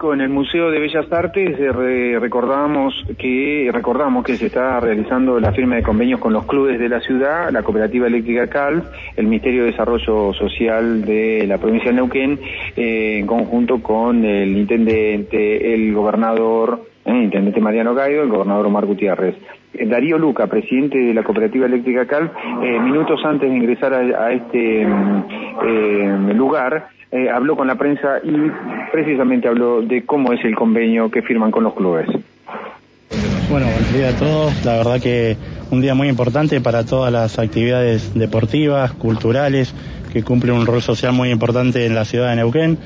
En el Museo de Bellas Artes eh, recordamos que recordamos que se está realizando la firma de convenios con los clubes de la ciudad, la Cooperativa Eléctrica CAL, el Ministerio de Desarrollo Social de la provincia de Neuquén, eh, en conjunto con el intendente, el gobernador, eh, intendente Mariano Gaido, el gobernador Omar Gutiérrez. Darío Luca, presidente de la Cooperativa Eléctrica CAL, minutos antes de ingresar a, este mm, lugar, eh, habló con la prensa y precisamente habló de cómo es el convenio que firman con los clubes. Bueno, buen día a todos. La verdad que un día muy importante para todas las actividades deportivas, culturales, que cumplen un rol social muy importante en la ciudad de Neuquén.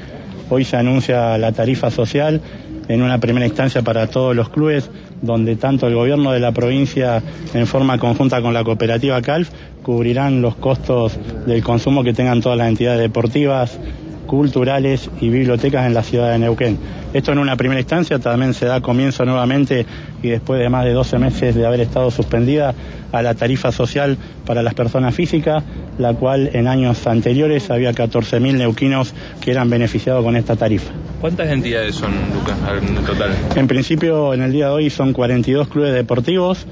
Hoy se anuncia la tarifa social en una primera instancia para todos los clubes, donde tanto el gobierno de la provincia, en forma conjunta con la cooperativa CALF, cubrirán los costos del consumo que tengan todas las entidades deportivas, culturales y bibliotecas en la ciudad de Neuquén. Esto en una primera instancia también se da comienzo nuevamente y después de más de 12 meses de haber estado suspendida a la tarifa social para las personas físicas, la cual en años anteriores había 14.000 neuquinos que eran beneficiados con esta tarifa. ¿Cuántas entidades son, Lucas, en total? En principio, en el día de hoy son 42 clubes deportivos,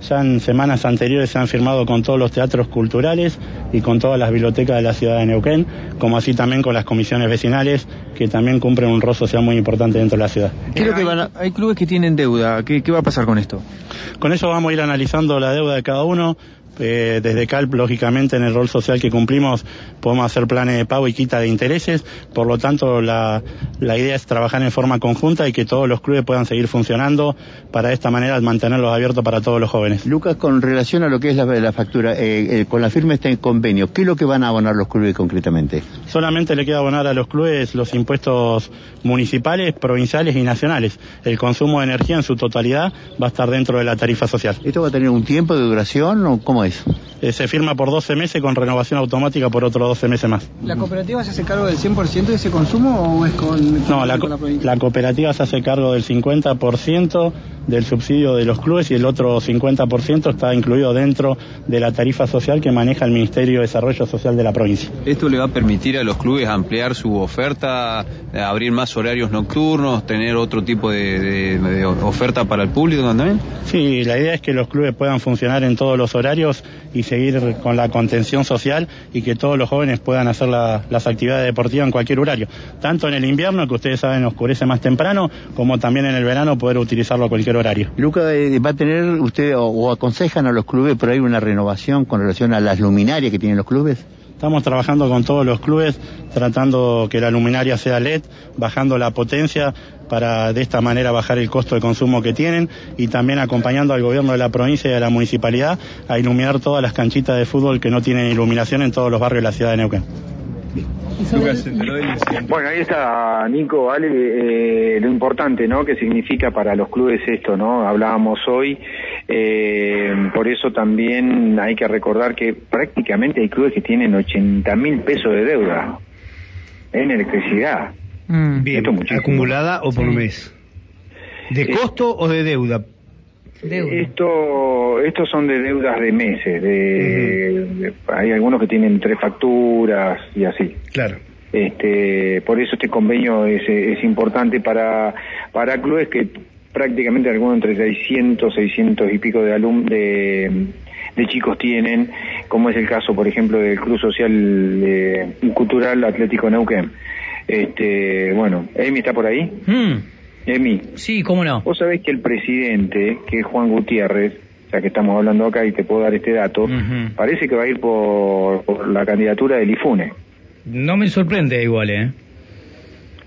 ya en semanas anteriores se han firmado con todos los teatros culturales y con todas las bibliotecas de la ciudad de Neuquén, como así también con las comisiones vecinales, que también cumplen un rol social muy importante dentro de la ciudad. hay clubes que tienen deuda. ¿Qué, ¿Qué va a pasar con esto? Con eso vamos a ir analizando la deuda de cada uno eh, desde CALP, lógicamente, en el rol social que cumplimos, podemos hacer planes de pago y quita de intereses. Por lo tanto, la, idea es trabajar en forma conjunta y que todos los clubes puedan seguir funcionando para de esta manera mantenerlos abiertos para todos los jóvenes. Lucas, con relación a lo que es la, factura, eh, eh, con la firma este convenio, ¿qué es lo que van a abonar los clubes concretamente? Solamente le queda abonar a los clubes los impuestos municipales, provinciales y nacionales. El consumo de energía en su totalidad va a estar dentro de la tarifa social. ¿Esto va a tener un tiempo de duración o cómo es? Eh, se firma por 12 meses con renovación automática por otros 12 meses más. ¿La cooperativa se hace cargo del 100% de ese consumo o es con... No, la, la, cooperativa se hace cargo del 50% del subsidio de los clubes y el otro 50% está incluido dentro de la tarifa social que maneja el Ministerio de Desarrollo Social de la provincia. ¿Esto le va a permitir a los clubes ampliar su oferta, abrir más horarios nocturnos, tener otro tipo de oferta para el público también? Sí, la idea es que los clubes puedan funcionar en todos los horarios y seguir con la contención social y que todos los jóvenes puedan hacer las actividades deportivas en cualquier horario, tanto en el invierno, que ustedes saben oscurece más temprano, como también en el verano poder utilizarlo a cualquier horario. Luca, eh, ¿va a tener usted o, aconsejan a los clubes por ahí una renovación con relación a las luminarias que tienen los clubes? Estamos trabajando con todos los clubes, tratando que la luminaria sea LED, bajando la potencia para de esta manera bajar el costo de consumo que tienen y también acompañando al gobierno de la provincia y de la municipalidad a iluminar todas las canchitas de fútbol que no tienen iluminación en todos los barrios de la ciudad de Neuquén. Bueno, ahí está Nico, vale, eh, lo importante, ¿no? Que significa para los clubes esto, ¿no? Hablábamos hoy, eh, por eso también hay que recordar que prácticamente hay clubes que tienen 80 mil pesos de deuda en electricidad. Mm. Bien, ¿acumulada o por mes? ¿De costo o de deuda? Esto, estos son de deudas de meses. De, hay algunos que tienen tres facturas y así. Claro. Este, por eso este convenio es, es importante para, para clubes que prácticamente algunos entre 600, 600 y pico de, alum de, de chicos tienen, como es el caso, por ejemplo, del Club Social eh, Cultural Atlético Neuquén. Este, bueno, Emi está por ahí. Mm. Emi. Sí, cómo no. Vos sabés que el presidente, que es Juan Gutiérrez, ya que estamos hablando acá y te puedo dar este dato, parece que va a ir por, la candidatura del IFUNE. No me sorprende igual, ¿eh?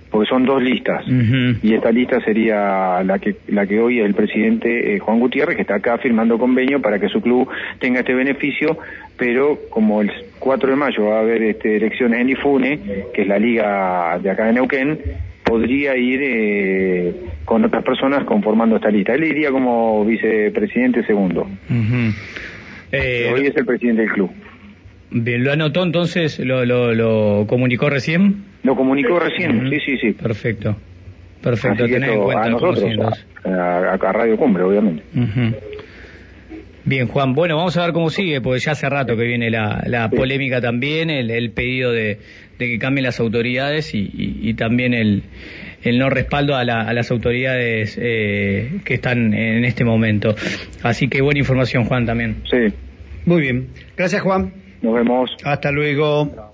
Porque son dos listas. Y esta lista sería la que, la que hoy es el presidente eh, Juan Gutiérrez, que está acá firmando convenio para que su club tenga este beneficio, pero como el 4 de mayo va a haber este, elecciones en IFUNE, que es la liga de acá de Neuquén, podría ir eh, con otras personas conformando esta lista. Él iría como vicepresidente segundo. Eh, hoy es el presidente del club. Bien, ¿lo anotó entonces? ¿Lo, lo, comunicó recién? Lo comunicó recién, sí, sí, sí. Perfecto. Perfecto, en cuenta. A nosotros, a, Radio Cumbre, obviamente. Bien, Juan. Bueno, vamos a ver cómo sigue, porque ya hace rato que viene la, polémica también, el, pedido de, que cambien las autoridades y, también el, el, no respaldo a, la, las autoridades eh, que están en este momento. Así que buena información, Juan, también. Sí. Muy bien. Gracias, Juan. Nos vemos. Hasta luego.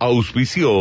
Auspicio.